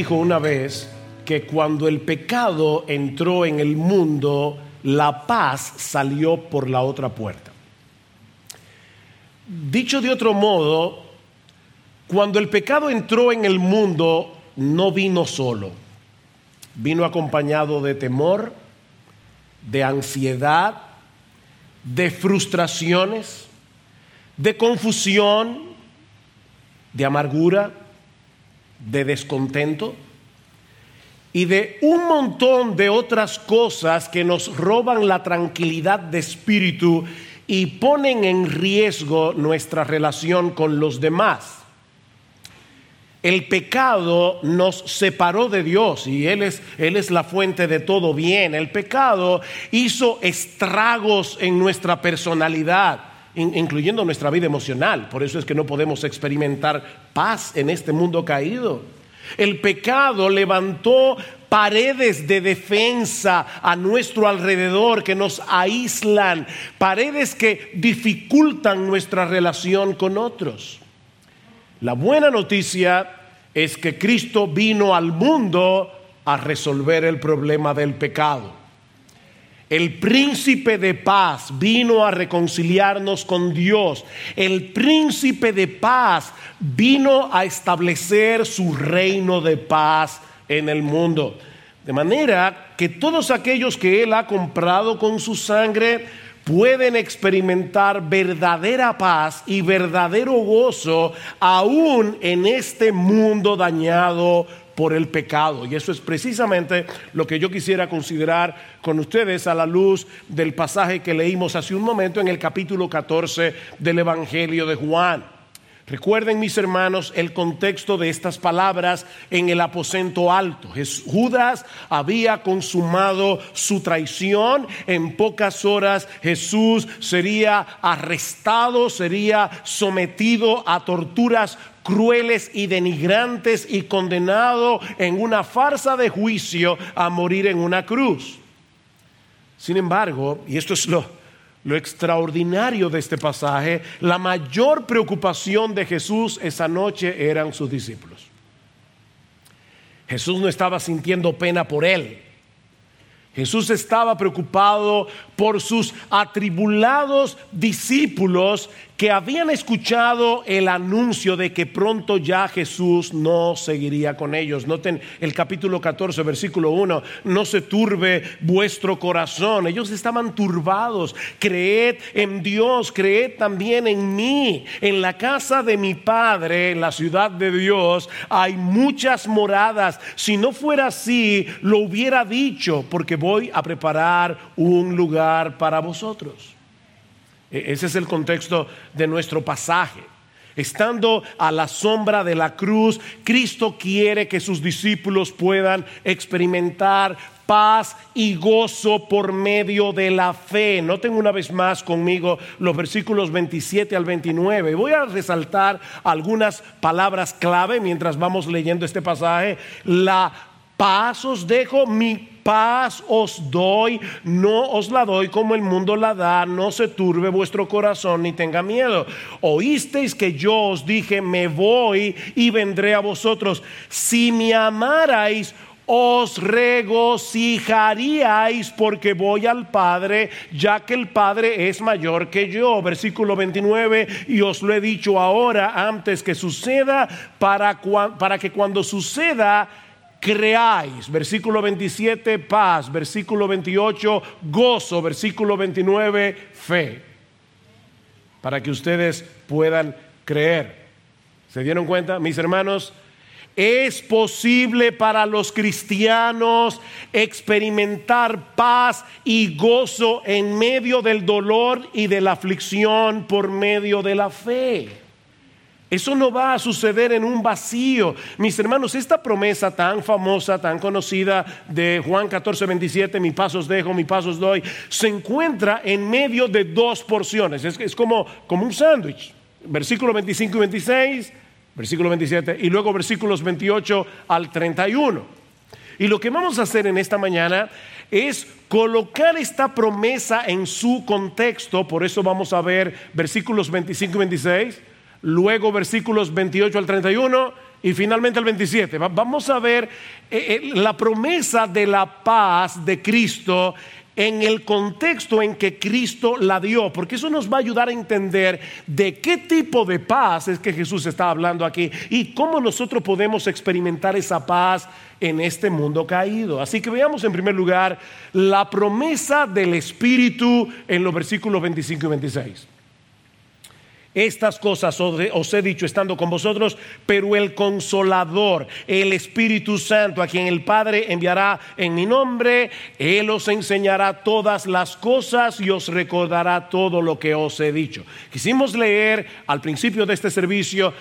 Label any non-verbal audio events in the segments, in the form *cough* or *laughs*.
dijo una vez que cuando el pecado entró en el mundo, la paz salió por la otra puerta. Dicho de otro modo, cuando el pecado entró en el mundo, no vino solo, vino acompañado de temor, de ansiedad, de frustraciones, de confusión, de amargura, de descontento y de un montón de otras cosas que nos roban la tranquilidad de espíritu y ponen en riesgo nuestra relación con los demás. El pecado nos separó de Dios y Él es, Él es la fuente de todo bien. El pecado hizo estragos en nuestra personalidad incluyendo nuestra vida emocional. Por eso es que no podemos experimentar paz en este mundo caído. El pecado levantó paredes de defensa a nuestro alrededor que nos aíslan, paredes que dificultan nuestra relación con otros. La buena noticia es que Cristo vino al mundo a resolver el problema del pecado. El príncipe de paz vino a reconciliarnos con Dios. El príncipe de paz vino a establecer su reino de paz en el mundo. De manera que todos aquellos que Él ha comprado con su sangre pueden experimentar verdadera paz y verdadero gozo aún en este mundo dañado por el pecado. Y eso es precisamente lo que yo quisiera considerar con ustedes a la luz del pasaje que leímos hace un momento en el capítulo 14 del Evangelio de Juan. Recuerden mis hermanos el contexto de estas palabras en el aposento alto. Judas había consumado su traición. En pocas horas Jesús sería arrestado, sería sometido a torturas crueles y denigrantes y condenado en una farsa de juicio a morir en una cruz. Sin embargo, y esto es lo, lo extraordinario de este pasaje, la mayor preocupación de Jesús esa noche eran sus discípulos. Jesús no estaba sintiendo pena por él. Jesús estaba preocupado por sus atribulados discípulos que habían escuchado el anuncio de que pronto ya Jesús no seguiría con ellos. Noten el capítulo 14, versículo 1, no se turbe vuestro corazón. Ellos estaban turbados. Creed en Dios, creed también en mí. En la casa de mi Padre, en la ciudad de Dios, hay muchas moradas. Si no fuera así, lo hubiera dicho, porque voy a preparar un lugar para vosotros. E-, ese es el contexto de nuestro pasaje. Estando a la sombra de la cruz, Cristo quiere que sus discípulos puedan experimentar paz y gozo por medio de la fe. Noten una vez más conmigo los versículos 27 al 29. Voy a resaltar algunas palabras clave mientras vamos leyendo este pasaje. La paz os dejo, mi paz os doy, no os la doy como el mundo la da, no se turbe vuestro corazón ni tenga miedo. Oísteis que yo os dije, me voy y vendré a vosotros. Si me amarais, os regocijaríais porque voy al Padre, ya que el Padre es mayor que yo. Versículo 29, y os lo he dicho ahora antes que suceda, para, para que cuando suceda, creáis. Versículo 27, paz. Versículo 28, gozo. Versículo 29, fe. Para que ustedes puedan creer. ¿Se dieron cuenta, mis hermanos? Es posible para los cristianos experimentar paz y gozo en medio del dolor y de la aflicción por medio de la fe. Eso no va a suceder en un vacío. Mis hermanos, esta promesa tan famosa, tan conocida de Juan 14, 27, mi pasos dejo, mi pasos doy, se encuentra en medio de dos porciones. Es, como, como un sándwich. Versículo 25 y 26, versículo 27 y luego versículos 28 al 31. Y lo que vamos a hacer en esta mañana es colocar esta promesa en su contexto. Por eso vamos a ver versículos 25 y 26 luego versículos 28 al 31 y finalmente el 27. Vamos a ver eh, eh, la promesa de la paz de Cristo en el contexto en que Cristo la dio, porque eso nos va a ayudar a entender de qué tipo de paz es que Jesús está hablando aquí y cómo nosotros podemos experimentar esa paz en este mundo caído. Así que veamos en primer lugar la promesa del Espíritu en los versículos 25 y 26. Estas cosas os he dicho estando con vosotros, pero el consolador, el Espíritu Santo, a quien el Padre enviará en mi nombre, Él os enseñará todas las cosas y os recordará todo lo que os he dicho. Quisimos leer al principio de este servicio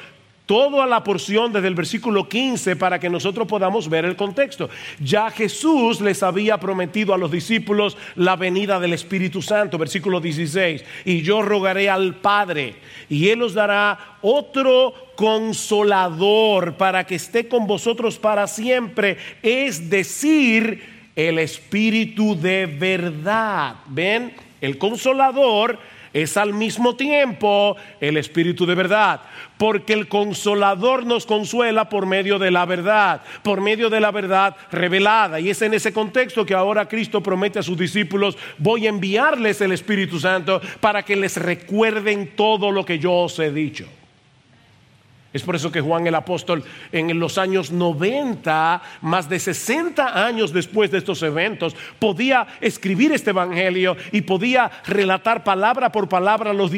toda la porción desde el versículo 15 para que nosotros podamos ver el contexto. Ya Jesús les había prometido a los discípulos la venida del Espíritu Santo, versículo 16, y yo rogaré al Padre y Él os dará otro consolador para que esté con vosotros para siempre, es decir, el Espíritu de verdad. ¿Ven? El consolador es al mismo tiempo el Espíritu de verdad, porque el consolador nos consuela por medio de la verdad, por medio de la verdad revelada. Y es en ese contexto que ahora Cristo promete a sus discípulos, voy a enviarles el Espíritu Santo para que les recuerden todo lo que yo os he dicho. Es por eso que Juan el apóstol en los años 90, más de 60 años después de estos eventos, podía escribir este Evangelio y podía relatar palabra por palabra los,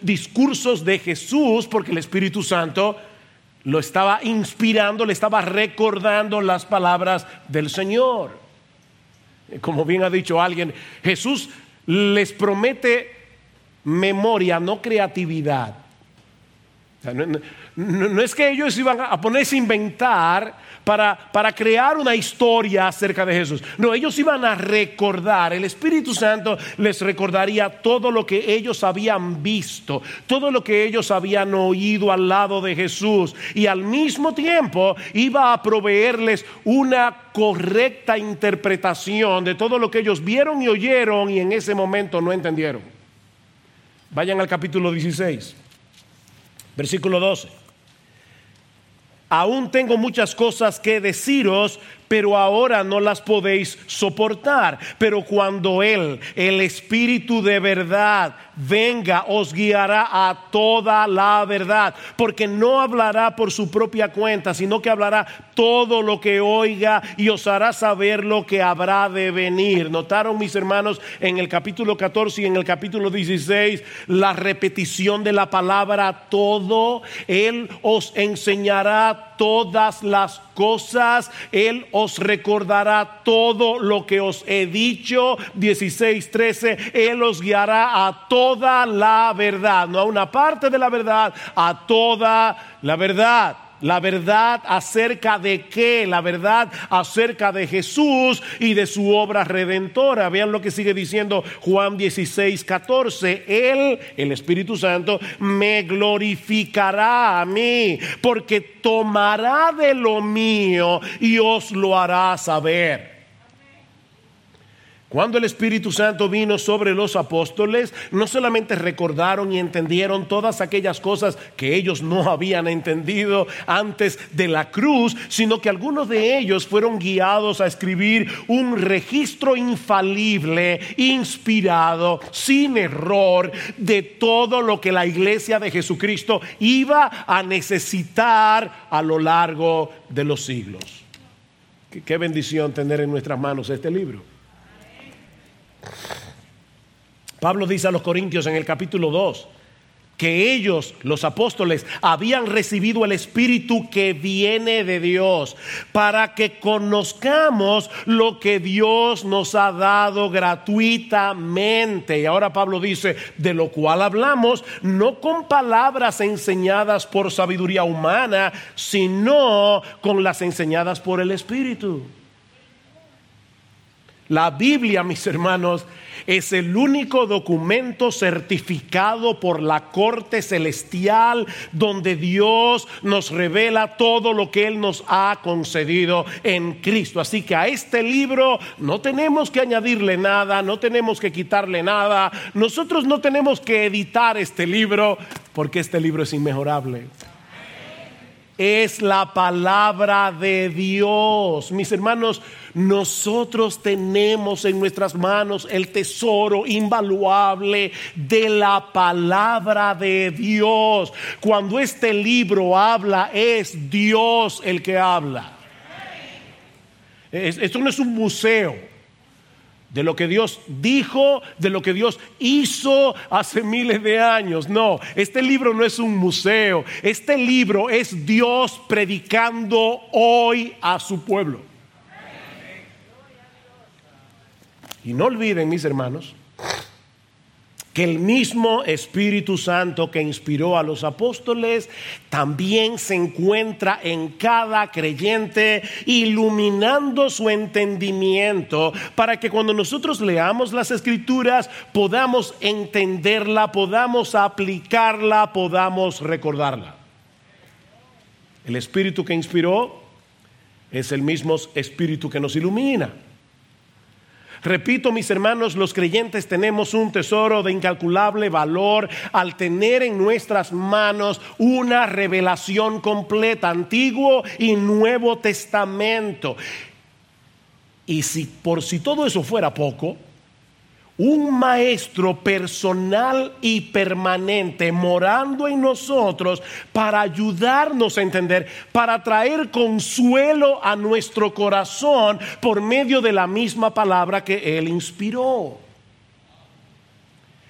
discursos de Jesús, porque el Espíritu Santo lo estaba inspirando, le estaba recordando las palabras del Señor. Como bien ha dicho alguien, Jesús les promete memoria, no creatividad. No, es que ellos iban a ponerse a inventar para, para crear una historia acerca de Jesús. No, ellos iban a recordar. El Espíritu Santo les recordaría todo lo que ellos habían visto, todo lo que ellos habían oído al lado de Jesús. Y al mismo tiempo iba a proveerles una correcta interpretación de todo lo que ellos vieron y oyeron y en ese momento no entendieron. Vayan al capítulo 16, versículo 12. Aún tengo muchas cosas que deciros, pero ahora no las podéis soportar. Pero cuando Él, el Espíritu de verdad, venga, os guiará a toda la verdad, porque no hablará por su propia cuenta, sino que hablará todo lo que oiga y os hará saber lo que habrá de venir. Notaron mis hermanos en el capítulo 14 y en el capítulo 16 la repetición de la palabra todo. Él os enseñará todas las cosas, Él os recordará todo lo que os he dicho. 16, 13, Él os guiará a toda la verdad, no a una parte de la verdad, a toda la verdad. La verdad acerca de qué? La verdad acerca de Jesús y de su obra redentora. Vean lo que sigue diciendo Juan 16, 14. Él, el Espíritu Santo, me glorificará a mí porque tomará de lo mío y os lo hará saber. Cuando el Espíritu Santo vino sobre los apóstoles, no solamente recordaron y entendieron todas aquellas cosas que ellos no habían entendido antes de la cruz, sino que algunos de ellos fueron guiados a escribir un registro infalible, inspirado, sin error, de todo lo que la iglesia de Jesucristo iba a necesitar a lo largo de los siglos. Qué, bendición tener en nuestras manos este libro. Pablo dice a los Corintios en el capítulo 2 que ellos, los apóstoles, habían recibido el Espíritu que viene de Dios para que conozcamos lo que Dios nos ha dado gratuitamente. Y ahora Pablo dice, de lo cual hablamos no con palabras enseñadas por sabiduría humana, sino con las enseñadas por el Espíritu. La Biblia, mis hermanos, es el único documento certificado por la corte celestial donde Dios nos revela todo lo que Él nos ha concedido en Cristo. Así que a este libro no tenemos que añadirle nada, no tenemos que quitarle nada. Nosotros no tenemos que editar este libro porque este libro es inmejorable. es la palabra de Dios. Mis hermanos, nosotros tenemos en nuestras manos el tesoro invaluable de la palabra de Dios. Cuando este libro habla, es Dios el que habla. Esto no es un museo de lo que Dios dijo, de lo que Dios hizo hace miles de años. No, este libro no es un museo, este libro es Dios predicando hoy a su pueblo. Y no olviden, mis hermanos, que el mismo Espíritu Santo que inspiró a los apóstoles también se encuentra en cada creyente, iluminando su entendimiento para que cuando nosotros leamos las escrituras podamos entenderla, podamos aplicarla, podamos recordarla. El Espíritu que inspiró es el mismo Espíritu que nos ilumina. Repito, mis hermanos, los creyentes tenemos un tesoro de incalculable valor al tener en nuestras manos una revelación completa, Antiguo y Nuevo Testamento. Y si por si todo eso fuera poco, un maestro personal y permanente morando en nosotros para ayudarnos a entender, para traer consuelo a nuestro corazón por medio de la misma palabra que Él inspiró.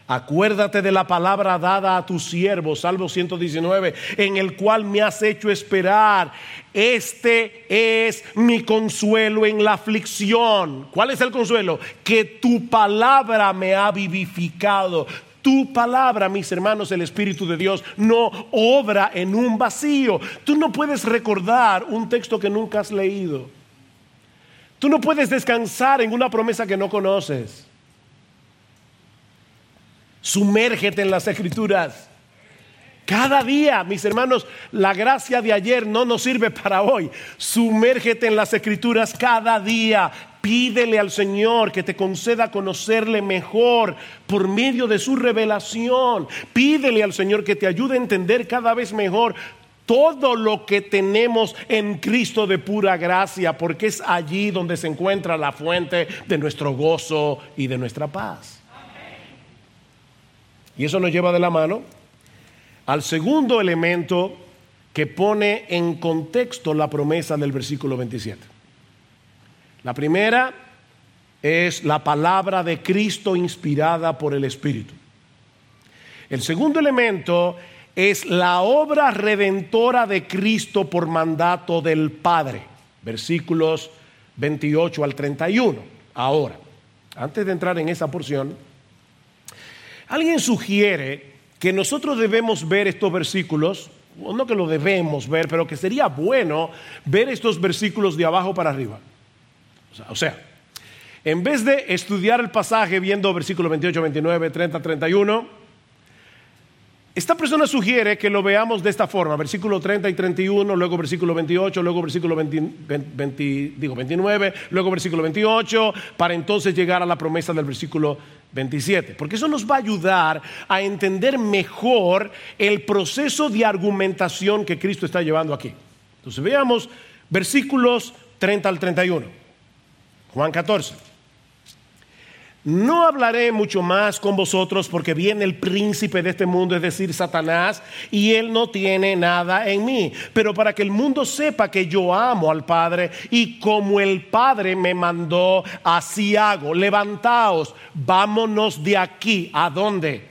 Acuérdate de la palabra dada a tu siervo, Salmo 119, en el cual me has hecho esperar. Este es mi consuelo en la aflicción. ¿Cuál es el consuelo? Que tu palabra me ha vivificado. Tu palabra, mis hermanos, el Espíritu de Dios no obra en un vacío. Tú no puedes recordar un texto que nunca has leído. Tú no puedes descansar en una promesa que no conoces. Sumérgete en las escrituras. Cada día, mis hermanos, la gracia de ayer no nos sirve para hoy. Sumérgete en las escrituras cada día. Pídele al Señor que te conceda conocerle mejor por medio de su revelación. Pídele al Señor que te ayude a entender cada vez mejor todo lo que tenemos en Cristo de pura gracia, porque es allí donde se encuentra la fuente de nuestro gozo y de nuestra paz. Y eso nos lleva de la mano al segundo elemento que pone en contexto la promesa del versículo 27. La primera es la palabra de Cristo inspirada por el Espíritu. El segundo elemento es la obra redentora de Cristo por mandato del Padre. Versículos 28 al 31. Ahora, antes de entrar en esa porción, Alguien sugiere que nosotros debemos ver estos versículos, no que lo debemos ver, pero que sería bueno ver estos versículos de abajo para arriba. O sea, en vez de estudiar el pasaje viendo versículos 28, 29, 30, 31, esta persona sugiere que lo veamos de esta forma, versículo 30 y 31, luego versículo 28, luego versículo 29, luego versículo 28, para entonces llegar a la promesa del versículo 27, porque eso nos va a ayudar a entender mejor el proceso de argumentación que Cristo está llevando aquí. Entonces veamos versículos 30 al 31, Juan 14. No hablaré mucho más con vosotros porque viene el príncipe de este mundo, es decir, Satanás, y él no tiene nada en mí. Pero para que el mundo sepa que yo amo al Padre y como el Padre me mandó, así hago. Levantaos, vámonos de aquí. ¿A dónde?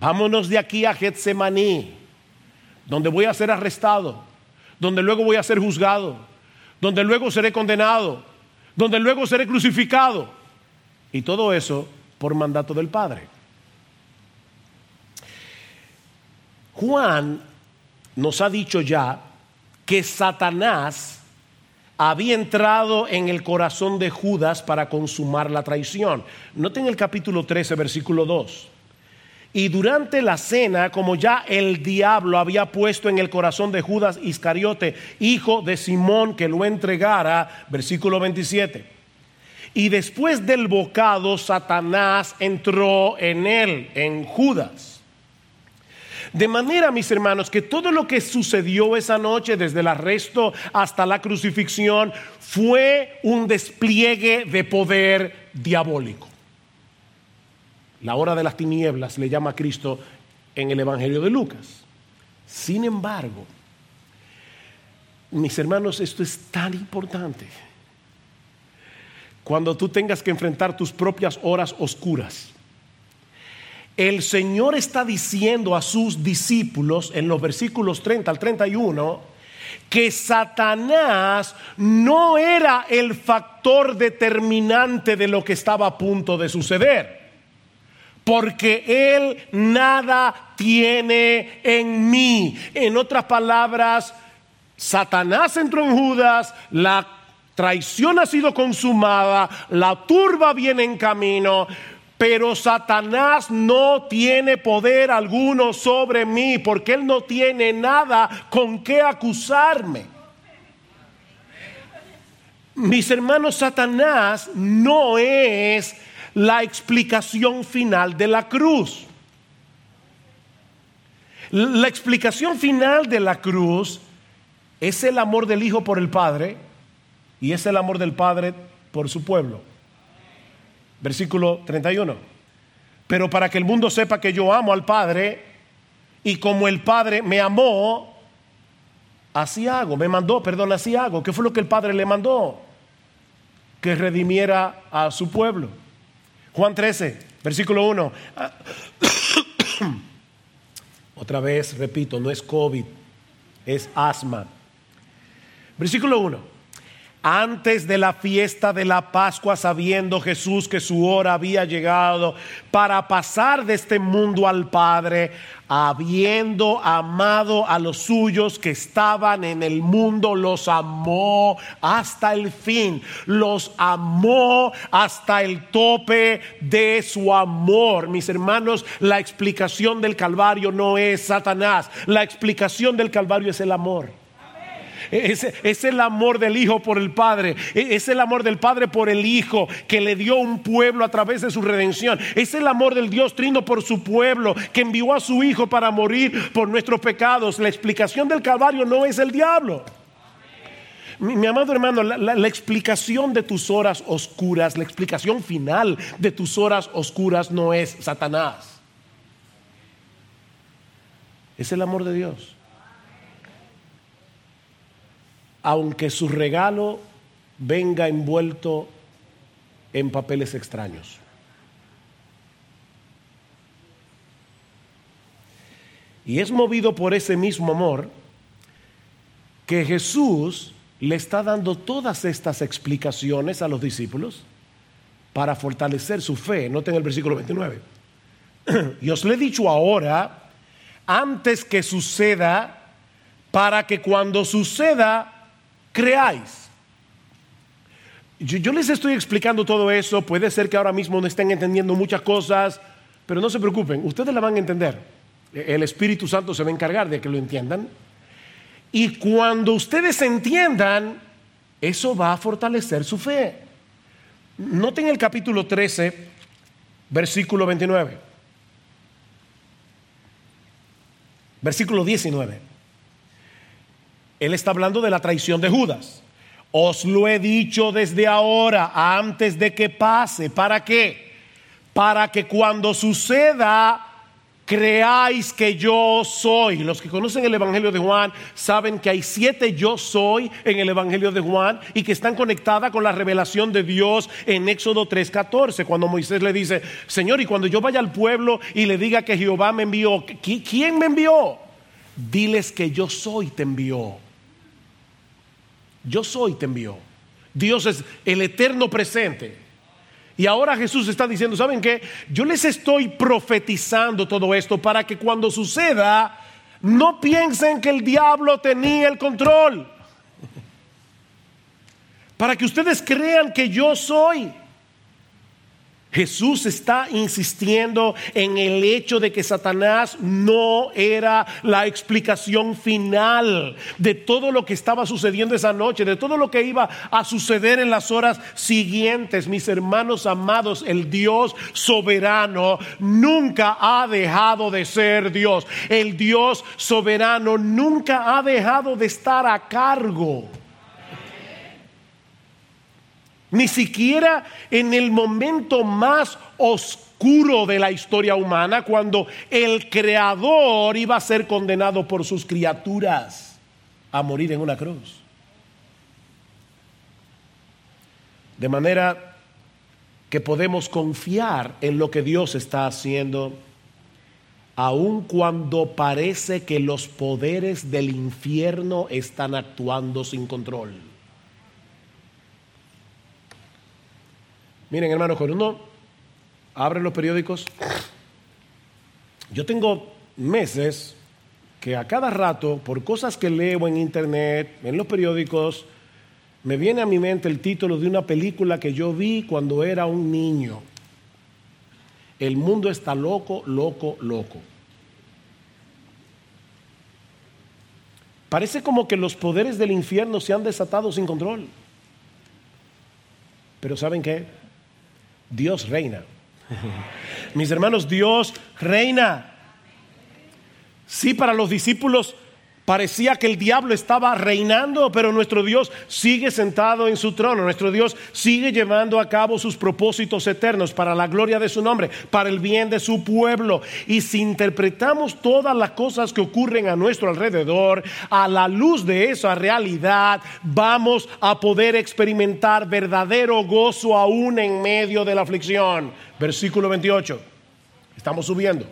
Vámonos de aquí a Getsemaní, donde voy a ser arrestado, donde luego voy a ser juzgado, donde luego seré condenado, donde luego seré crucificado y todo eso por mandato del Padre. Juan nos ha dicho ya que Satanás había entrado en el corazón de Judas para consumar la traición. Noten el capítulo 13, versículo 2. Y durante la cena, como ya el diablo había puesto en el corazón de Judas Iscariote, hijo de Simón, que lo entregara, versículo 27 y después del bocado, Satanás entró en él, en Judas. De manera, mis hermanos, que todo lo que sucedió esa noche, desde el arresto hasta la crucifixión, fue un despliegue de poder diabólico. La hora de las tinieblas le llama a Cristo en el Evangelio de Lucas. Sin embargo, mis hermanos, esto es tan importante. Cuando tú tengas que enfrentar tus propias horas oscuras, el Señor está diciendo a sus discípulos en los versículos 30 al 31 que Satanás no era el factor determinante de lo que estaba a punto de suceder. Porque Él nada tiene en mí. En otras palabras, Satanás entró en Judas, la traición ha sido consumada, la turba viene en camino, pero Satanás no tiene poder alguno sobre mí porque él no tiene nada con qué acusarme. Mis hermanos, Satanás no es la explicación final de la cruz. La explicación final de la cruz es el amor del Hijo por el Padre y es el amor del Padre por su pueblo. Versículo 31. Pero para que el mundo sepa que yo amo al Padre y como el Padre me amó, así hago, me mandó, perdón, así hago. ¿Qué fue lo que el Padre le mandó? Que redimiera a su pueblo. Juan 13, versículo 1. *coughs* Otra vez, repito, no es COVID, es asma. Versículo 1 antes de la fiesta de la Pascua, sabiendo Jesús que su hora había llegado para pasar de este mundo al Padre, habiendo amado a los suyos que estaban en el mundo, los amó hasta el fin, los amó hasta el tope de su amor. Mis hermanos, la explicación del Calvario no es Satanás, la explicación del Calvario es el amor. Es, el amor del Hijo por el Padre. Es el amor del Padre por el Hijo que le dio un pueblo a través de su redención. Es el amor del Dios Trino por su pueblo que envió a su Hijo para morir por nuestros pecados. La explicación del Calvario no es el diablo. Mi, amado hermano, la explicación de tus horas oscuras, la explicación final de tus horas oscuras no es Satanás. Es el amor de Dios. Aunque su regalo venga envuelto en papeles extraños. Y es movido por ese mismo amor que Jesús le está dando todas estas explicaciones a los discípulos para fortalecer su fe. Noten el versículo 29. *clears throat* Y os le he dicho ahora, antes que suceda, para que cuando suceda creáis. Yo, les estoy explicando todo eso, puede ser que ahora mismo no estén entendiendo muchas cosas, pero no se preocupen, ustedes la van a entender. El Espíritu Santo se va a encargar de que lo entiendan. Y cuando ustedes entiendan, eso va a fortalecer su fe. Noten el capítulo 13, versículo 29. Versículo 19. Él está hablando de la traición de Judas. Os lo he dicho desde ahora, antes de que pase. ¿Para qué? Para que cuando suceda, creáis que yo soy. Los que conocen el Evangelio de Juan saben que hay siete yo soy en el Evangelio de Juan y que están conectadas con la revelación de Dios en Éxodo 3:14, cuando Moisés le dice, Señor, y cuando yo vaya al pueblo y le diga que Jehová me envió, ¿quién me envió? Diles que yo soy te envió. Yo soy te envió. Dios es el eterno presente. Y ahora Jesús está diciendo, ¿saben qué? Yo les estoy profetizando todo esto para que cuando suceda, no piensen que el diablo tenía el control. Para que ustedes crean que yo soy. Jesús está insistiendo en el hecho de que Satanás no era la explicación final de todo lo que estaba sucediendo esa noche, de todo lo que iba a suceder en las horas siguientes. Mis hermanos amados, el Dios soberano nunca ha dejado de ser Dios. El Dios soberano nunca ha dejado de estar a cargo ni siquiera en el momento más oscuro de la historia humana, cuando el creador iba a ser condenado por sus criaturas a morir en una cruz. De manera que podemos confiar en lo que Dios está haciendo, aun cuando parece que los poderes del infierno están actuando sin control. Miren, hermanos, cuando uno abre los periódicos, yo tengo meses que a cada rato, por cosas que leo en internet, en los periódicos, me viene a mi mente el título de una película que yo vi cuando era un niño. El mundo está loco, loco, loco. Parece como que los poderes del infierno se han desatado sin control. Pero ¿saben qué? Dios reina. Mis hermanos, Dios reina. Sí, para los discípulos Parecía que el diablo estaba reinando, pero nuestro Dios sigue sentado en su trono. Nuestro Dios sigue llevando a cabo sus propósitos eternos para la gloria de su nombre, para el bien de su pueblo. Y si interpretamos todas las cosas que ocurren a nuestro alrededor, a la luz de esa realidad, vamos a poder experimentar verdadero gozo aún en medio de la aflicción. Versículo 28. Estamos subiendo.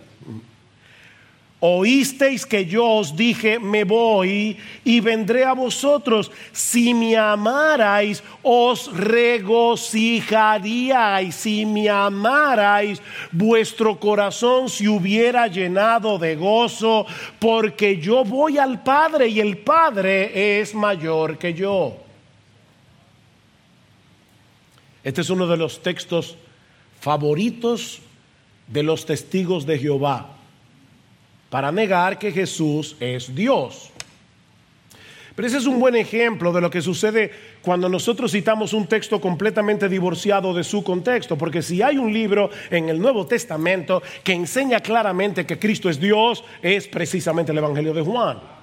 Oísteis que yo os dije, me voy y vendré a vosotros. Si me amarais, os regocijaríais. Si me amarais, vuestro corazón se hubiera llenado de gozo, porque yo voy al Padre y el Padre es mayor que yo. Este es uno de los textos favoritos de los testigos de Jehová para negar que Jesús es Dios. Pero ese es un buen ejemplo de lo que sucede cuando nosotros citamos un texto completamente divorciado de su contexto, porque si hay un libro en el Nuevo Testamento que enseña claramente que Cristo es Dios, es precisamente el Evangelio de Juan.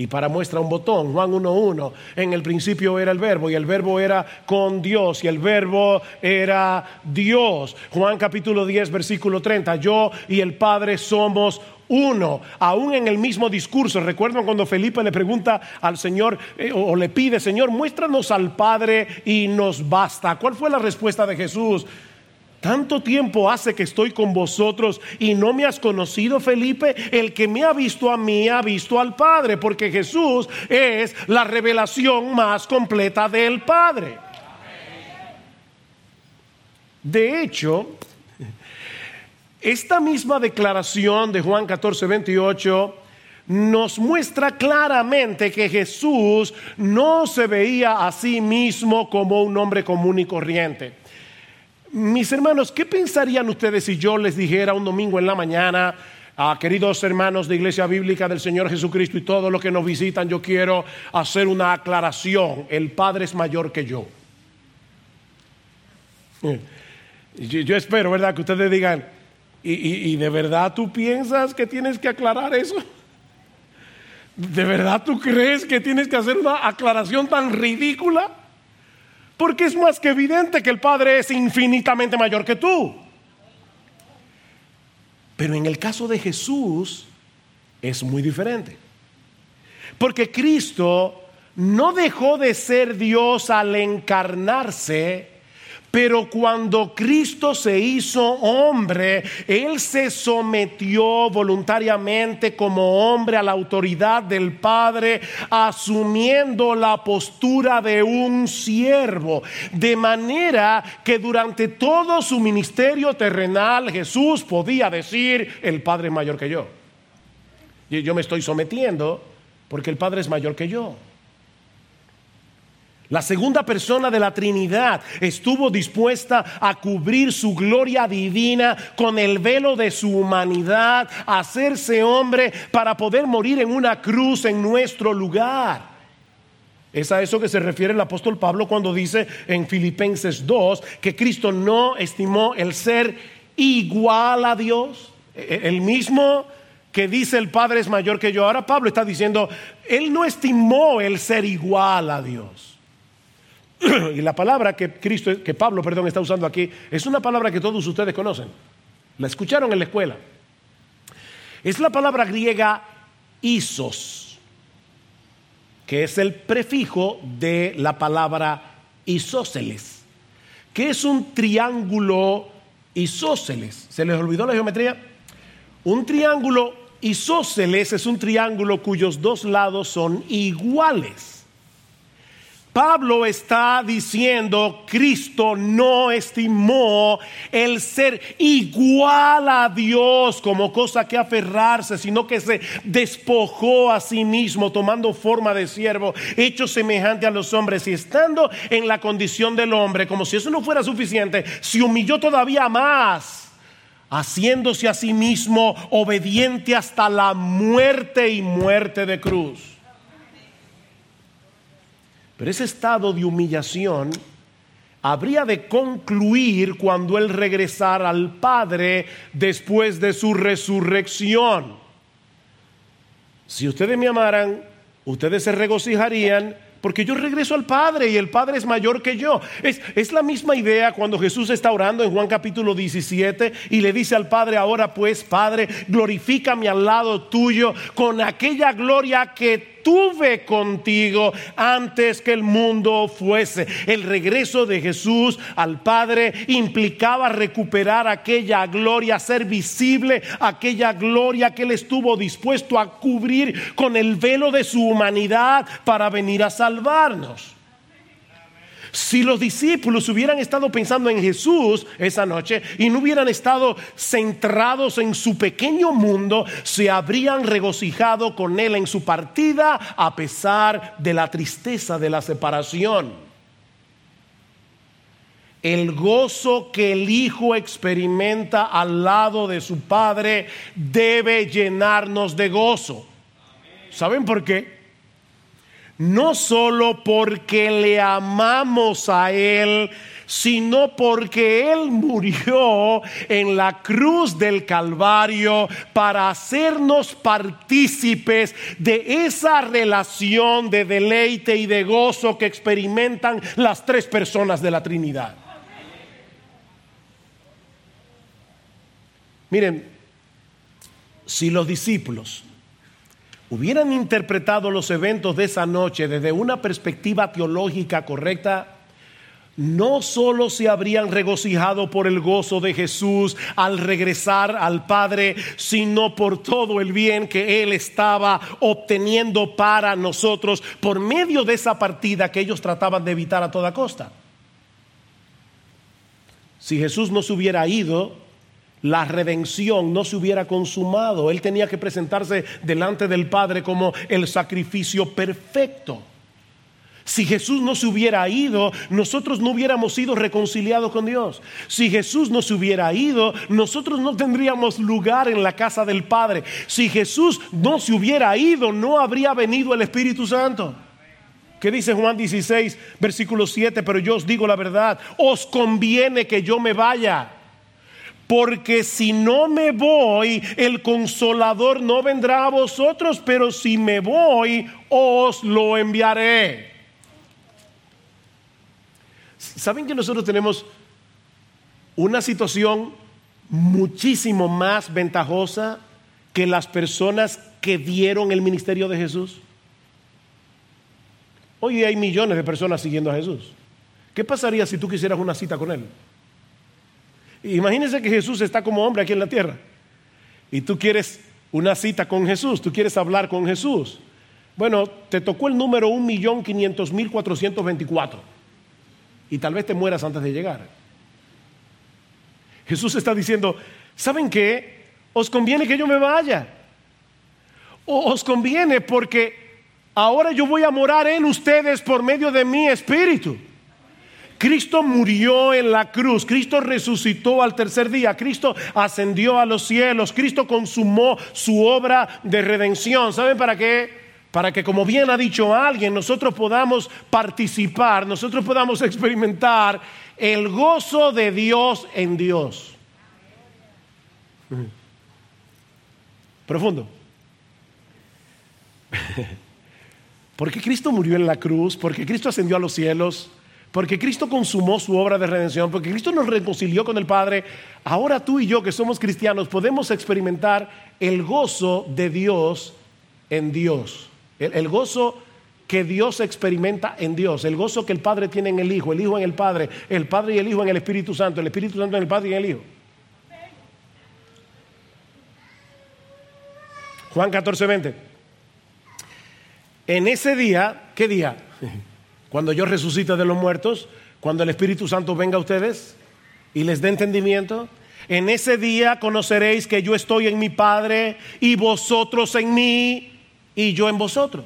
Y para muestra un botón, Juan 1.1, en el principio era el verbo y el verbo era con Dios y el verbo era Dios. Juan capítulo 10, versículo 30, yo y el Padre somos uno, aún en el mismo discurso. Recuerdan cuando Felipe le pregunta al Señor eh, o le pide, Señor, muéstranos al Padre y nos basta. ¿Cuál fue la respuesta de Jesús? Tanto tiempo hace que estoy con vosotros y no me has conocido, Felipe. El que me ha visto a mí ha visto al Padre, porque Jesús es la revelación más completa del Padre. De hecho, esta misma declaración de Juan 14, 28 nos muestra claramente que Jesús no se veía a sí mismo como un hombre común y corriente. Mis hermanos, ¿qué pensarían ustedes si yo les dijera un domingo en la mañana, a queridos hermanos de Iglesia Bíblica del Señor Jesucristo y todos los que nos visitan, yo quiero hacer una aclaración, el Padre es mayor que yo. Eh, yo, espero, ¿verdad? Que ustedes digan, ¿y, ¿y de verdad tú piensas que tienes que aclarar eso? ¿De verdad tú crees que tienes que hacer una aclaración tan ridícula? Porque es más que evidente que el Padre es infinitamente mayor que tú. Pero en el caso de Jesús es muy diferente. Porque Cristo no dejó de ser Dios al encarnarse pero cuando Cristo se hizo hombre, Él se sometió voluntariamente como hombre a la autoridad del Padre, asumiendo la postura de un siervo. De manera que durante todo su ministerio terrenal Jesús podía decir, el Padre es mayor que yo. Yo me estoy sometiendo porque el Padre es mayor que yo. La segunda persona de la Trinidad estuvo dispuesta a cubrir su gloria divina con el velo de su humanidad, a hacerse hombre para poder morir en una cruz en nuestro lugar. Es a eso que se refiere el apóstol Pablo cuando dice en Filipenses 2 que Cristo no estimó el ser igual a Dios. E-, el mismo que dice el Padre es mayor que yo. Ahora Pablo está diciendo, Él no estimó el ser igual a Dios. *clears throat* y la palabra que Cristo, que Pablo, perdón, está usando aquí, es una palabra que todos ustedes conocen. La escucharon en la escuela. Es la palabra griega isos, que es el prefijo de la palabra isósceles, que es un triángulo isósceles. ¿Se les olvidó la geometría? Un triángulo isósceles es un triángulo cuyos dos lados son iguales. Pablo está diciendo, Cristo no estimó el ser igual a Dios como cosa que aferrarse, sino que se despojó a sí mismo tomando forma de siervo, hecho semejante a los hombres y estando en la condición del hombre, como si eso no fuera suficiente, se humilló todavía más, haciéndose a sí mismo obediente hasta la muerte y muerte de cruz. Pero ese estado de humillación habría de concluir cuando Él regresara al Padre después de su resurrección. Si ustedes me amaran, ustedes se regocijarían porque yo regreso al Padre y el Padre es mayor que yo. Es, es, la misma idea cuando Jesús está orando en Juan capítulo 17 y le dice al Padre, ahora pues, Padre, glorifícame al lado tuyo con aquella gloria que tuve contigo antes que el mundo fuese. El regreso de Jesús al Padre implicaba recuperar aquella gloria, ser visible aquella gloria que él estuvo dispuesto a cubrir con el velo de su humanidad para venir a salvarnos. Si los discípulos hubieran estado pensando en Jesús esa noche y no hubieran estado centrados en su pequeño mundo, se habrían regocijado con Él en su partida a pesar de la tristeza de la separación. El gozo que el Hijo experimenta al lado de su Padre debe llenarnos de gozo. ¿Saben por qué? No solo porque le amamos a Él, sino porque Él murió en la cruz del Calvario para hacernos partícipes de esa relación de deleite y de gozo que experimentan las tres personas de la Trinidad. Miren, si los discípulos hubieran interpretado los eventos de esa noche desde una perspectiva teológica correcta, no solo se habrían regocijado por el gozo de Jesús al regresar al Padre, sino por todo el bien que Él estaba obteniendo para nosotros por medio de esa partida que ellos trataban de evitar a toda costa. Si Jesús no se hubiera ido, la redención no se hubiera consumado. Él tenía que presentarse delante del Padre como el sacrificio perfecto. Si Jesús no se hubiera ido, nosotros no hubiéramos sido reconciliados con Dios. Si Jesús no se hubiera ido, nosotros no tendríamos lugar en la casa del Padre. Si Jesús no se hubiera ido, no habría venido el Espíritu Santo. ¿Qué dice Juan 16, versículo 7? Pero yo os digo la verdad, os conviene que yo me vaya porque si no me voy, el consolador no vendrá a vosotros, pero si me voy, os lo enviaré. ¿Saben que nosotros tenemos una situación muchísimo más ventajosa que las personas que dieron el ministerio de Jesús? Hoy hay millones de personas siguiendo a Jesús. ¿Qué pasaría si tú quisieras una cita con Él? Imagínense que Jesús está como hombre aquí en la tierra y tú quieres una cita con Jesús, tú quieres hablar con Jesús. Bueno, te tocó el número 1.500.424 y tal vez te mueras antes de llegar. Jesús está diciendo, ¿saben qué? Os conviene que yo me vaya. O os conviene porque ahora yo voy a morar en ustedes por medio de mi espíritu. Cristo murió en la cruz, Cristo resucitó al tercer día, Cristo ascendió a los cielos, Cristo consumó su obra de redención. ¿Saben para qué? Para que, como bien ha dicho alguien, nosotros podamos participar, nosotros podamos experimentar el gozo de Dios en Dios. Profundo. *laughs* Porque Cristo murió en la cruz, porque Cristo ascendió a los cielos, porque Cristo consumó su obra de redención, porque Cristo nos reconcilió con el Padre, ahora tú y yo que somos cristianos podemos experimentar el gozo de Dios en Dios. El, gozo que Dios experimenta en Dios, el gozo que el Padre tiene en el Hijo, el Hijo en el Padre, el Padre y el Hijo en el Espíritu Santo, el Espíritu Santo en el Padre y en el Hijo. Juan 14, 20. En ese día, ¿qué día? Cuando yo resucite de los muertos, cuando el Espíritu Santo venga a ustedes y les dé entendimiento. En ese día conoceréis que yo estoy en mi Padre y vosotros en mí y yo en vosotros.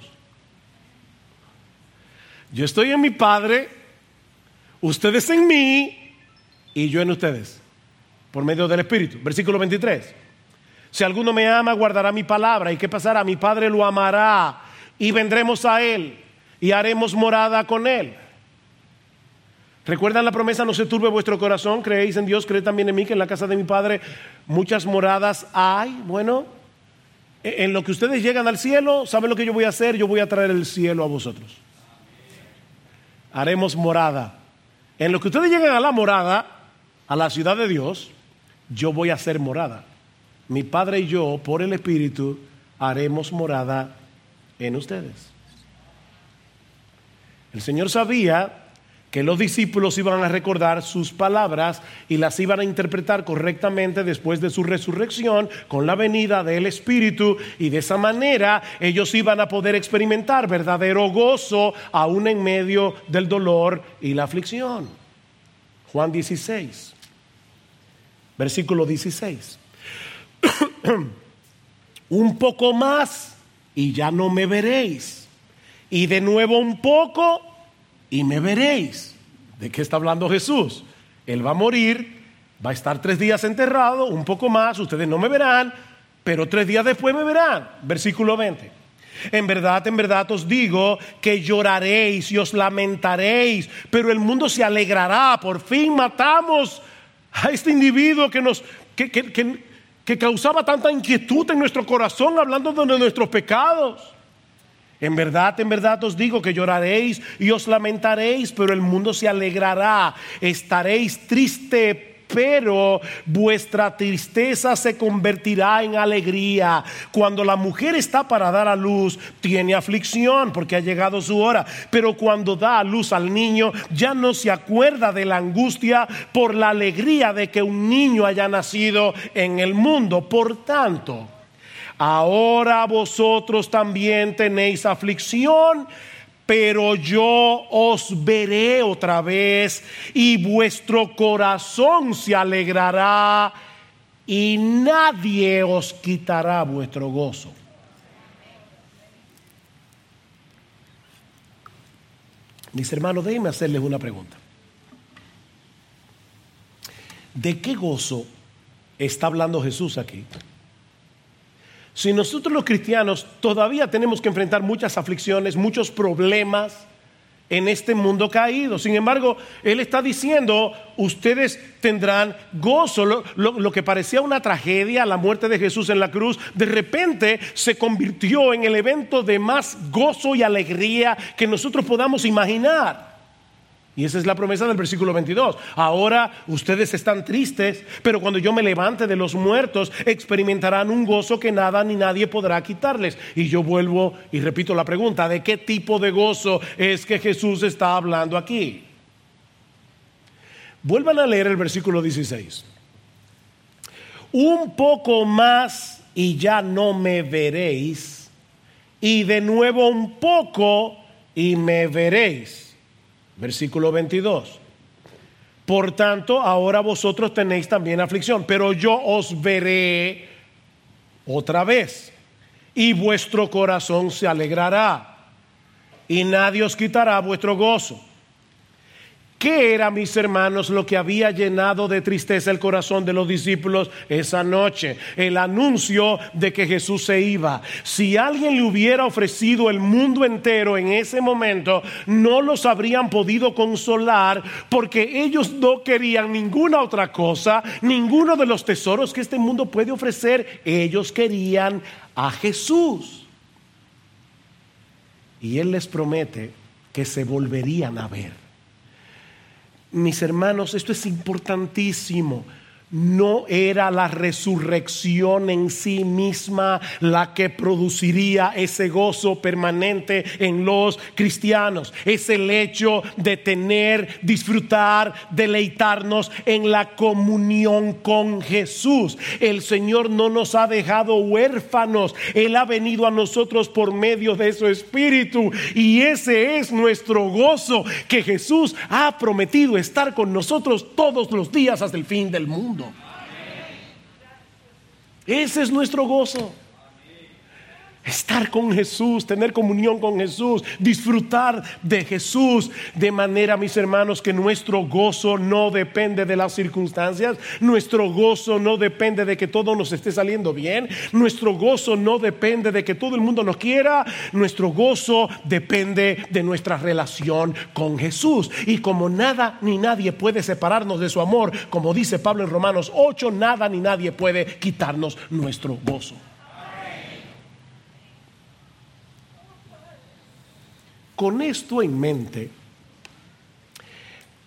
Yo estoy en mi Padre, ustedes en mí y yo en ustedes, por medio del Espíritu. Versículo 23. Si alguno me ama, guardará mi palabra. ¿Y qué pasará? Mi Padre lo amará y vendremos a Él y haremos morada con Él. ¿Recuerdan la promesa? No se turbe vuestro corazón, creéis en Dios, creed también en mí, que en la casa de mi Padre muchas moradas hay. Bueno, e, en lo que ustedes llegan al cielo, ¿saben lo que yo voy a hacer? Yo voy a traer el cielo a vosotros. Haremos morada. En lo que ustedes llegan a la morada, a la ciudad de Dios, yo voy a hacer morada. Mi Padre y yo, por el Espíritu, haremos morada en ustedes. El Señor sabía que los discípulos iban a recordar sus palabras y las iban a interpretar correctamente después de su resurrección con la venida del Espíritu y de esa manera ellos iban a poder experimentar verdadero gozo aún en medio del dolor y la aflicción. Juan 16, versículo 16. *clears throat* un poco más y ya no me veréis y de nuevo un poco y me veréis. ¿De qué está hablando Jesús? Él va a morir, va a estar tres días enterrado, un poco más, ustedes no me verán, pero tres días después me verán. Versículo 20. En verdad, en verdad os digo que lloraréis y os lamentaréis, pero el mundo se alegrará. Por fin matamos a este individuo que nos que, que causaba tanta inquietud en nuestro corazón hablando de nuestros pecados. En verdad, en verdad os digo que lloraréis y os lamentaréis, pero el mundo se alegrará. Estaréis triste, pero vuestra tristeza se convertirá en alegría. Cuando la mujer está para dar a luz, tiene aflicción porque ha llegado su hora, pero cuando da a luz al niño, ya no se acuerda de la angustia por la alegría de que un niño haya nacido en el mundo. Por tanto, ahora vosotros también tenéis aflicción, pero yo os veré otra vez y vuestro corazón se alegrará y nadie os quitará vuestro gozo. Mis hermanos, déjenme hacerles una pregunta. ¿De qué gozo está hablando Jesús aquí? Si nosotros los cristianos todavía tenemos que enfrentar muchas aflicciones, muchos problemas en este mundo caído. Sin embargo, Él está diciendo, ustedes tendrán gozo. Lo, que parecía una tragedia, la muerte de Jesús en la cruz, de repente se convirtió en el evento de más gozo y alegría que nosotros podamos imaginar. Y esa es la promesa del versículo 22. Ahora ustedes están tristes, pero cuando yo me levante de los muertos, experimentarán un gozo que nada ni nadie podrá quitarles. Y yo vuelvo y repito la pregunta, ¿de qué tipo de gozo es que Jesús está hablando aquí? Vuelvan a leer el versículo 16. Un poco más y ya no me veréis. Y de nuevo un poco y me veréis Versículo 22. Por tanto, ahora vosotros tenéis también aflicción, pero yo os veré otra vez y vuestro corazón se alegrará y nadie os quitará vuestro gozo. ¿Qué era, mis hermanos, lo que había llenado de tristeza el corazón de los discípulos esa noche? El anuncio de que Jesús se iba. Si alguien le hubiera ofrecido el mundo entero en ese momento, no los habrían podido consolar porque ellos no querían ninguna otra cosa, ninguno de los tesoros que este mundo puede ofrecer. Ellos querían a Jesús. Y Él les promete que se volverían a ver. Mis hermanos, esto es importantísimo no era la resurrección en sí misma la que produciría ese gozo permanente en los cristianos. Es el hecho de tener, disfrutar, deleitarnos en la comunión con Jesús. El Señor no nos ha dejado huérfanos. Él ha venido a nosotros por medio de su Espíritu. Y ese es nuestro gozo, que Jesús ha prometido estar con nosotros todos los días hasta el fin del mundo. Ese es nuestro gozo. Estar con Jesús, tener comunión con Jesús, disfrutar de Jesús, de manera, mis hermanos, que nuestro gozo no depende de las circunstancias, nuestro gozo no depende de que todo nos esté saliendo bien, nuestro gozo no depende de que todo el mundo nos quiera, nuestro gozo depende de nuestra relación con Jesús. Y como nada ni nadie puede separarnos de su amor, como dice Pablo en Romanos 8, nada ni nadie puede quitarnos nuestro gozo. Con esto en mente,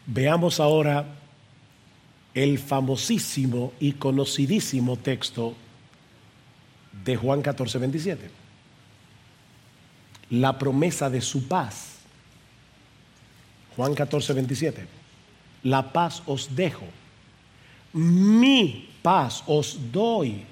veamos ahora el famosísimo y conocidísimo texto de Juan 14, 27. La promesa de su paz. Juan 14, 27. La paz os dejo. Mi paz os doy.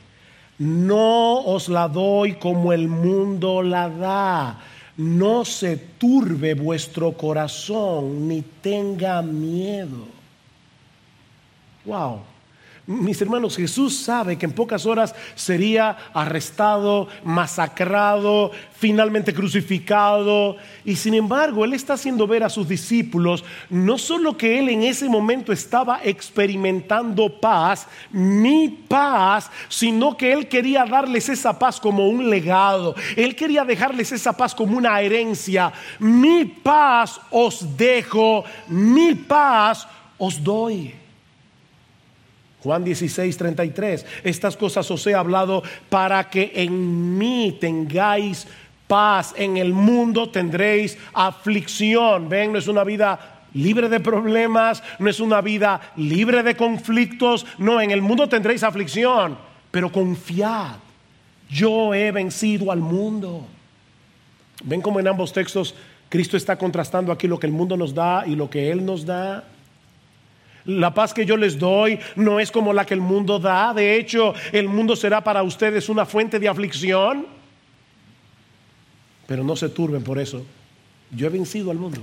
No os la doy como el mundo la da no se turbe vuestro corazón ni tenga miedo. Wow. Mis hermanos, Jesús sabe que en pocas horas sería arrestado, masacrado, finalmente crucificado. Y sin embargo, Él está haciendo ver a sus discípulos no solo que Él en ese momento estaba experimentando paz, mi paz, sino que Él quería darles esa paz como un legado. Él quería dejarles esa paz como una herencia. Mi paz os dejo, mi paz os doy. Juan 16, 33. Estas cosas os he hablado para que en mí tengáis paz. En el mundo tendréis aflicción. Ven, no es una vida libre de problemas, no es una vida libre de conflictos. No, en el mundo tendréis aflicción, pero confiad. Yo he vencido al mundo. Ven como en ambos textos Cristo está contrastando aquí lo que el mundo nos da y lo que Él nos da. La paz que yo les doy no es como la que el mundo da. De hecho, el mundo será para ustedes una fuente de aflicción. Pero no se turben por eso. Yo he vencido al mundo.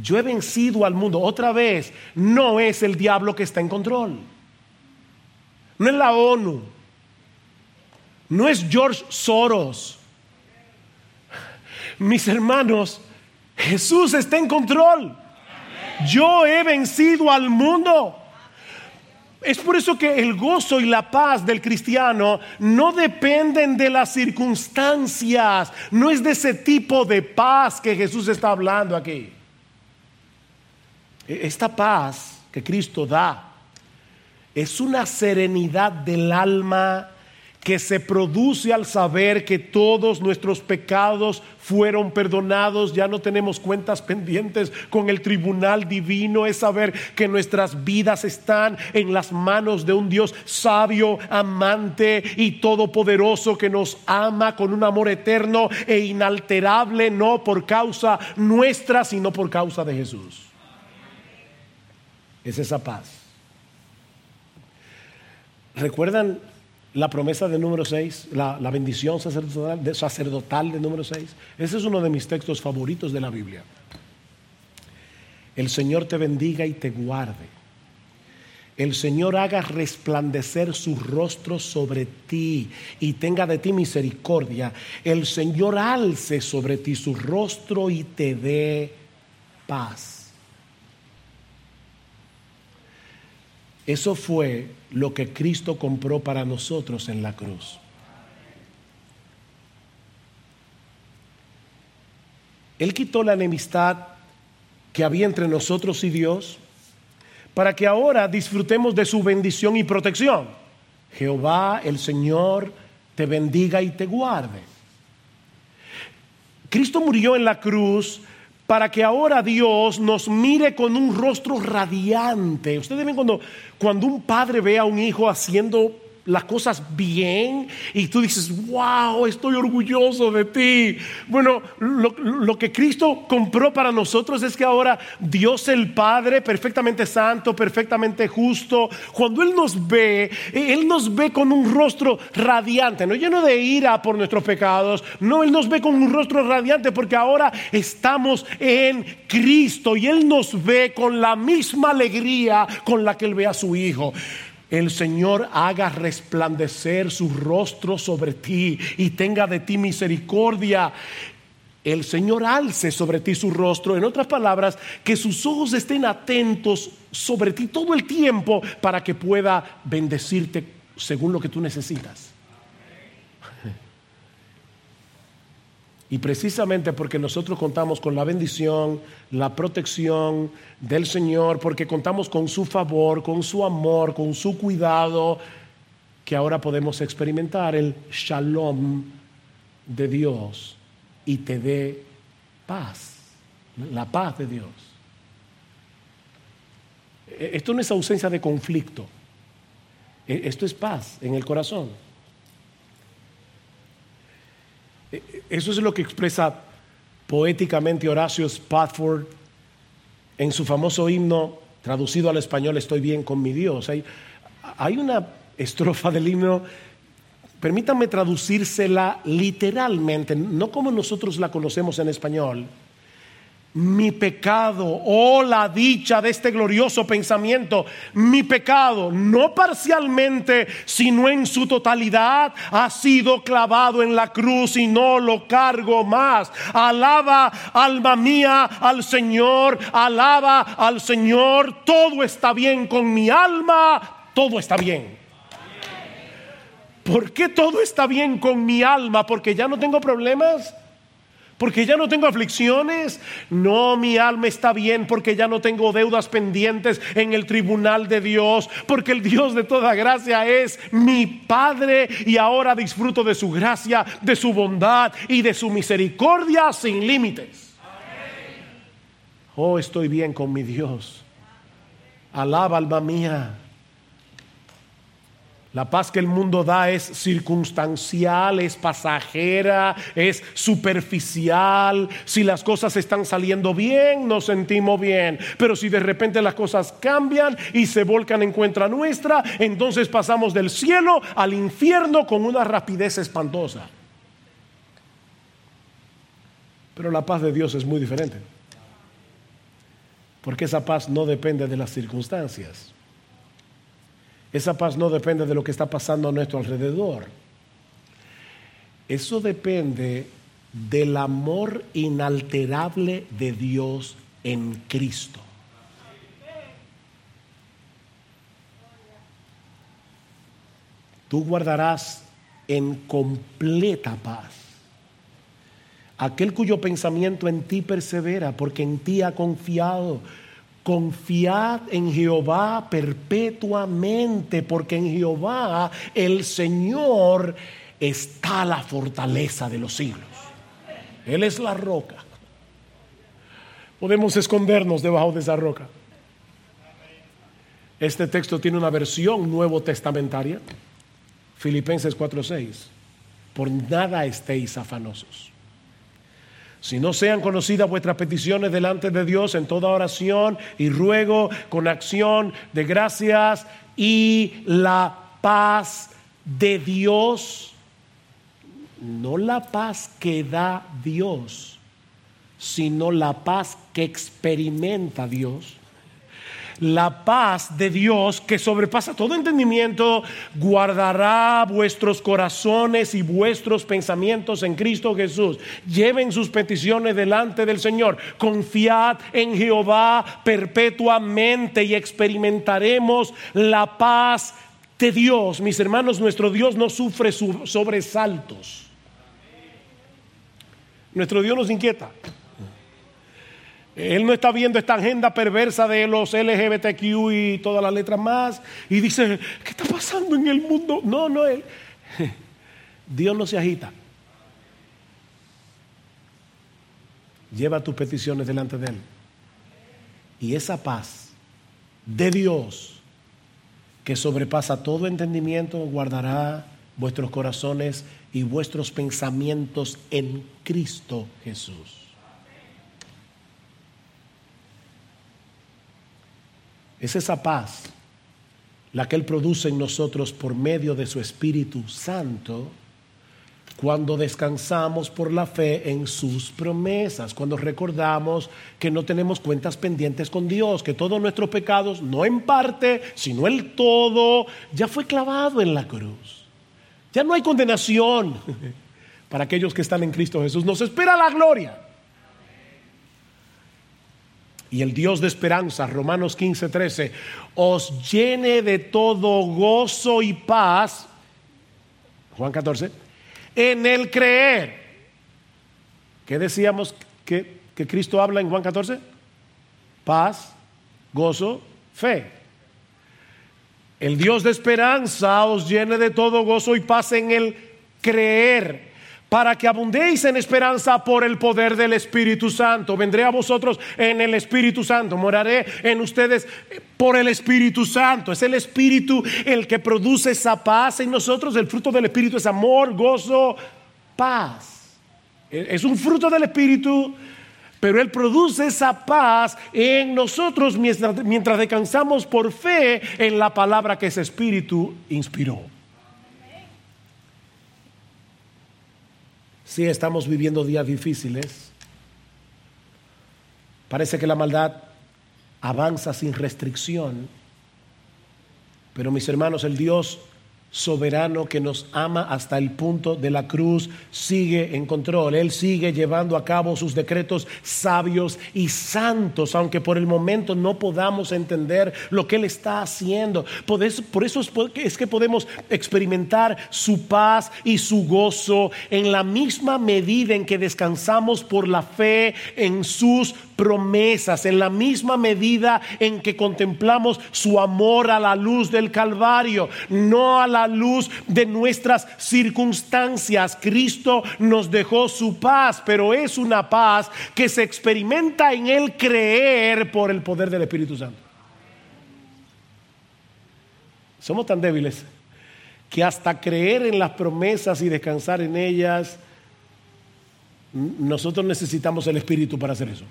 Yo he vencido al mundo. Otra vez, no es el diablo que está en control. No es la ONU. No es George Soros. Mis hermanos, Jesús está en control. Yo he vencido al mundo. Es por eso que el gozo y la paz del cristiano no dependen de las circunstancias. No es de ese tipo de paz que Jesús está hablando aquí. E-, esta paz que Cristo da es una serenidad del alma que se produce al saber que todos nuestros pecados fueron perdonados, ya no tenemos cuentas pendientes con el tribunal divino, es saber que nuestras vidas están en las manos de un Dios sabio, amante y todopoderoso que nos ama con un amor eterno e inalterable, no por causa nuestra, sino por causa de Jesús. Es esa paz. ¿Recuerdan la promesa de número 6, la, bendición sacerdotal de, sacerdotal de número 6. Ese es uno de mis textos favoritos de la Biblia. El Señor te bendiga y te guarde. el Señor haga resplandecer su rostro sobre ti y tenga de ti misericordia. El Señor alce sobre ti su rostro y te dé paz. Eso fue lo que Cristo compró para nosotros en la cruz. Él quitó la enemistad que había entre nosotros y Dios para que ahora disfrutemos de su bendición y protección. Jehová, el Señor, te bendiga y te guarde. Cristo murió en la cruz para que ahora Dios nos mire con un rostro radiante. Ustedes ven cuando, cuando un padre ve a un hijo haciendo las cosas bien y tú dices, wow, estoy orgulloso de ti. Bueno, lo, que Cristo compró para nosotros es que ahora Dios el Padre, perfectamente santo, perfectamente justo, cuando Él nos ve, Él nos ve con un rostro radiante, no lleno de ira por nuestros pecados, no, Él nos ve con un rostro radiante porque ahora estamos en Cristo y Él nos ve con la misma alegría con la que Él ve a su Hijo el Señor haga resplandecer su rostro sobre ti y tenga de ti misericordia. El Señor alce sobre ti su rostro. En otras palabras, que sus ojos estén atentos sobre ti todo el tiempo para que pueda bendecirte según lo que tú necesitas. Y precisamente porque nosotros contamos con la bendición, la protección del Señor, porque contamos con su favor, con su amor, con su cuidado, que ahora podemos experimentar el shalom de Dios y te dé paz, la paz de Dios. E-, esto no es ausencia de conflicto, e-, esto es paz en el corazón. Eso es lo que expresa poéticamente Horacio Spafford en su famoso himno traducido al español Estoy bien con mi Dios. Hay, hay una estrofa del himno, permítanme traducírsela literalmente, no como nosotros la conocemos en español mi pecado, oh la dicha de este glorioso pensamiento, mi pecado, no parcialmente, sino en su totalidad, ha sido clavado en la cruz y no lo cargo más. Alaba, alma mía, al Señor, alaba al Señor, todo está bien con mi alma, todo está bien. ¿Por qué todo está bien con mi alma? Porque ya no tengo problemas porque ya no tengo aflicciones. No, mi alma está bien porque ya no tengo deudas pendientes en el tribunal de Dios, porque el Dios de toda gracia es mi Padre y ahora disfruto de su gracia, de su bondad y de su misericordia sin límites. Oh, estoy bien con mi Dios. Alaba alma mía la paz que el mundo da es circunstancial, es pasajera, es superficial. Si las cosas están saliendo bien, nos sentimos bien. Pero si de repente las cosas cambian y se volcan en contra nuestra, entonces pasamos del cielo al infierno con una rapidez espantosa. Pero la paz de Dios es muy diferente. Porque esa paz no depende de las circunstancias. Esa paz no depende de lo que está pasando a nuestro alrededor. Eso depende del amor inalterable de Dios en Cristo. Tú guardarás en completa paz aquel cuyo pensamiento en ti persevera, porque en ti ha confiado Confiad en Jehová perpetuamente, porque en Jehová el Señor está la fortaleza de los siglos. Él es la roca. Podemos escondernos debajo de esa roca. Este texto tiene una versión nuevo testamentaria, Filipenses 4:6. Por nada estéis afanosos si no sean conocidas vuestras peticiones delante de Dios en toda oración y ruego con acción de gracias y la paz de Dios, no la paz que da Dios, sino la paz que experimenta Dios. La paz de Dios que sobrepasa todo entendimiento, guardará vuestros corazones y vuestros pensamientos en Cristo Jesús. Lleven sus peticiones delante del Señor. Confiad en Jehová perpetuamente y experimentaremos la paz de Dios. Mis hermanos, nuestro Dios no sufre sobresaltos. Nuestro Dios nos inquieta. Él no está viendo esta agenda perversa de los LGBTQ y todas las letras más y dice, ¿qué está pasando en el mundo? No, no, él. *laughs* Dios no se agita. Lleva tus peticiones delante de Él. Y esa paz de Dios que sobrepasa todo entendimiento guardará vuestros corazones y vuestros pensamientos en Cristo Jesús. Es esa paz la que Él produce en nosotros por medio de su Espíritu Santo cuando descansamos por la fe en sus promesas, cuando recordamos que no tenemos cuentas pendientes con Dios, que todos nuestros pecados, no en parte, sino el todo, ya fue clavado en la cruz. Ya no hay condenación *laughs* para aquellos que están en Cristo Jesús. Nos espera la gloria y el Dios de esperanza, Romanos 15, 13, os llene de todo gozo y paz, Juan 14, en el creer. ¿Qué decíamos que, Cristo habla en Juan 14? Paz, gozo, fe. El Dios de esperanza os llene de todo gozo y paz en el creer para que abundéis en esperanza por el poder del Espíritu Santo. Vendré a vosotros en el Espíritu Santo, moraré en ustedes por el Espíritu Santo. Es el Espíritu el que produce esa paz en nosotros. El fruto del Espíritu es amor, gozo, paz. Es un fruto del Espíritu, pero Él produce esa paz en nosotros mientras, mientras descansamos por fe en la palabra que ese Espíritu inspiró. Sí, estamos viviendo días difíciles. Parece que la maldad avanza sin restricción. Pero mis hermanos, el Dios soberano que nos ama hasta el punto de la cruz, sigue en control. Él sigue llevando a cabo sus decretos sabios y santos, aunque por el momento no podamos entender lo que Él está haciendo. Por eso, por eso es que podemos experimentar su paz y su gozo en la misma medida en que descansamos por la fe en sus promesas, en la misma medida en que contemplamos su amor a la luz del Calvario, no a luz de nuestras circunstancias. Cristo nos dejó su paz, pero es una paz que se experimenta en el creer por el poder del Espíritu Santo. Somos tan débiles que hasta creer en las promesas y descansar en ellas, nosotros necesitamos el Espíritu para hacer eso.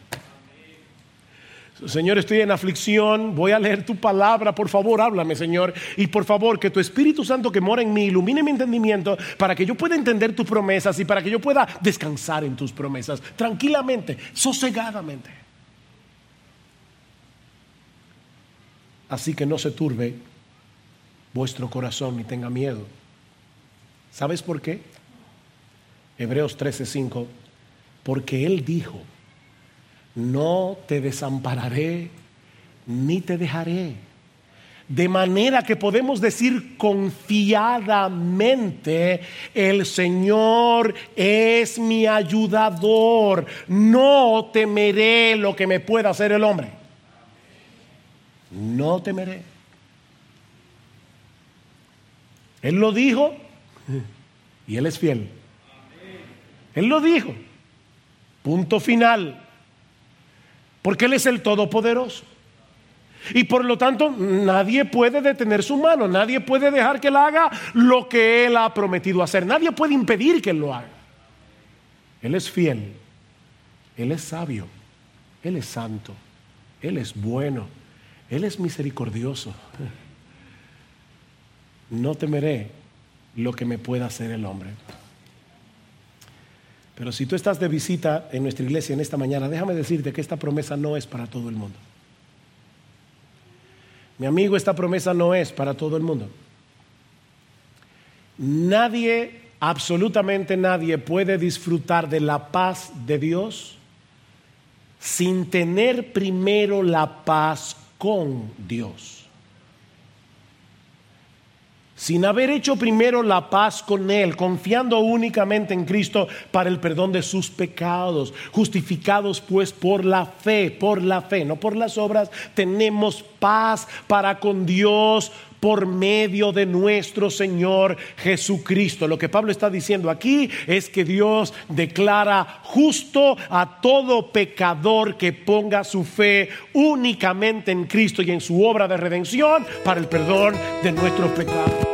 Señor, estoy en aflicción, voy a leer tu palabra, por favor, háblame, Señor. Y por favor, que tu Espíritu Santo que mora en mí ilumine mi entendimiento para que yo pueda entender tus promesas y para que yo pueda descansar en tus promesas tranquilamente, sosegadamente. Así que no se turbe vuestro corazón ni tenga miedo. ¿Sabes por qué? Hebreos 13:5, porque Él dijo, no te desampararé ni te dejaré. De manera que podemos decir confiadamente, el Señor es mi ayudador, no temeré lo que me pueda hacer el hombre. No temeré. Él lo dijo y Él es fiel. Él lo dijo. Punto final porque Él es el Todopoderoso. Y por lo tanto, nadie puede detener su mano, nadie puede dejar que Él haga lo que Él ha prometido hacer, nadie puede impedir que Él lo haga. Él es fiel, Él es sabio, Él es santo, Él es bueno, Él es misericordioso. No temeré lo que me pueda hacer el hombre. Pero si tú estás de visita en nuestra iglesia en esta mañana, déjame decirte que esta promesa no es para todo el mundo. Mi amigo, esta promesa no es para todo el mundo. Nadie, absolutamente nadie, puede disfrutar de la paz de Dios sin tener primero la paz con Dios sin haber hecho primero la paz con Él, confiando únicamente en Cristo para el perdón de sus pecados, justificados pues por la fe, por la fe, no por las obras, tenemos paz para con Dios por medio de nuestro Señor Jesucristo. Lo que Pablo está diciendo aquí es que Dios declara justo a todo pecador que ponga su fe únicamente en Cristo y en su obra de redención para el perdón de nuestros pecados.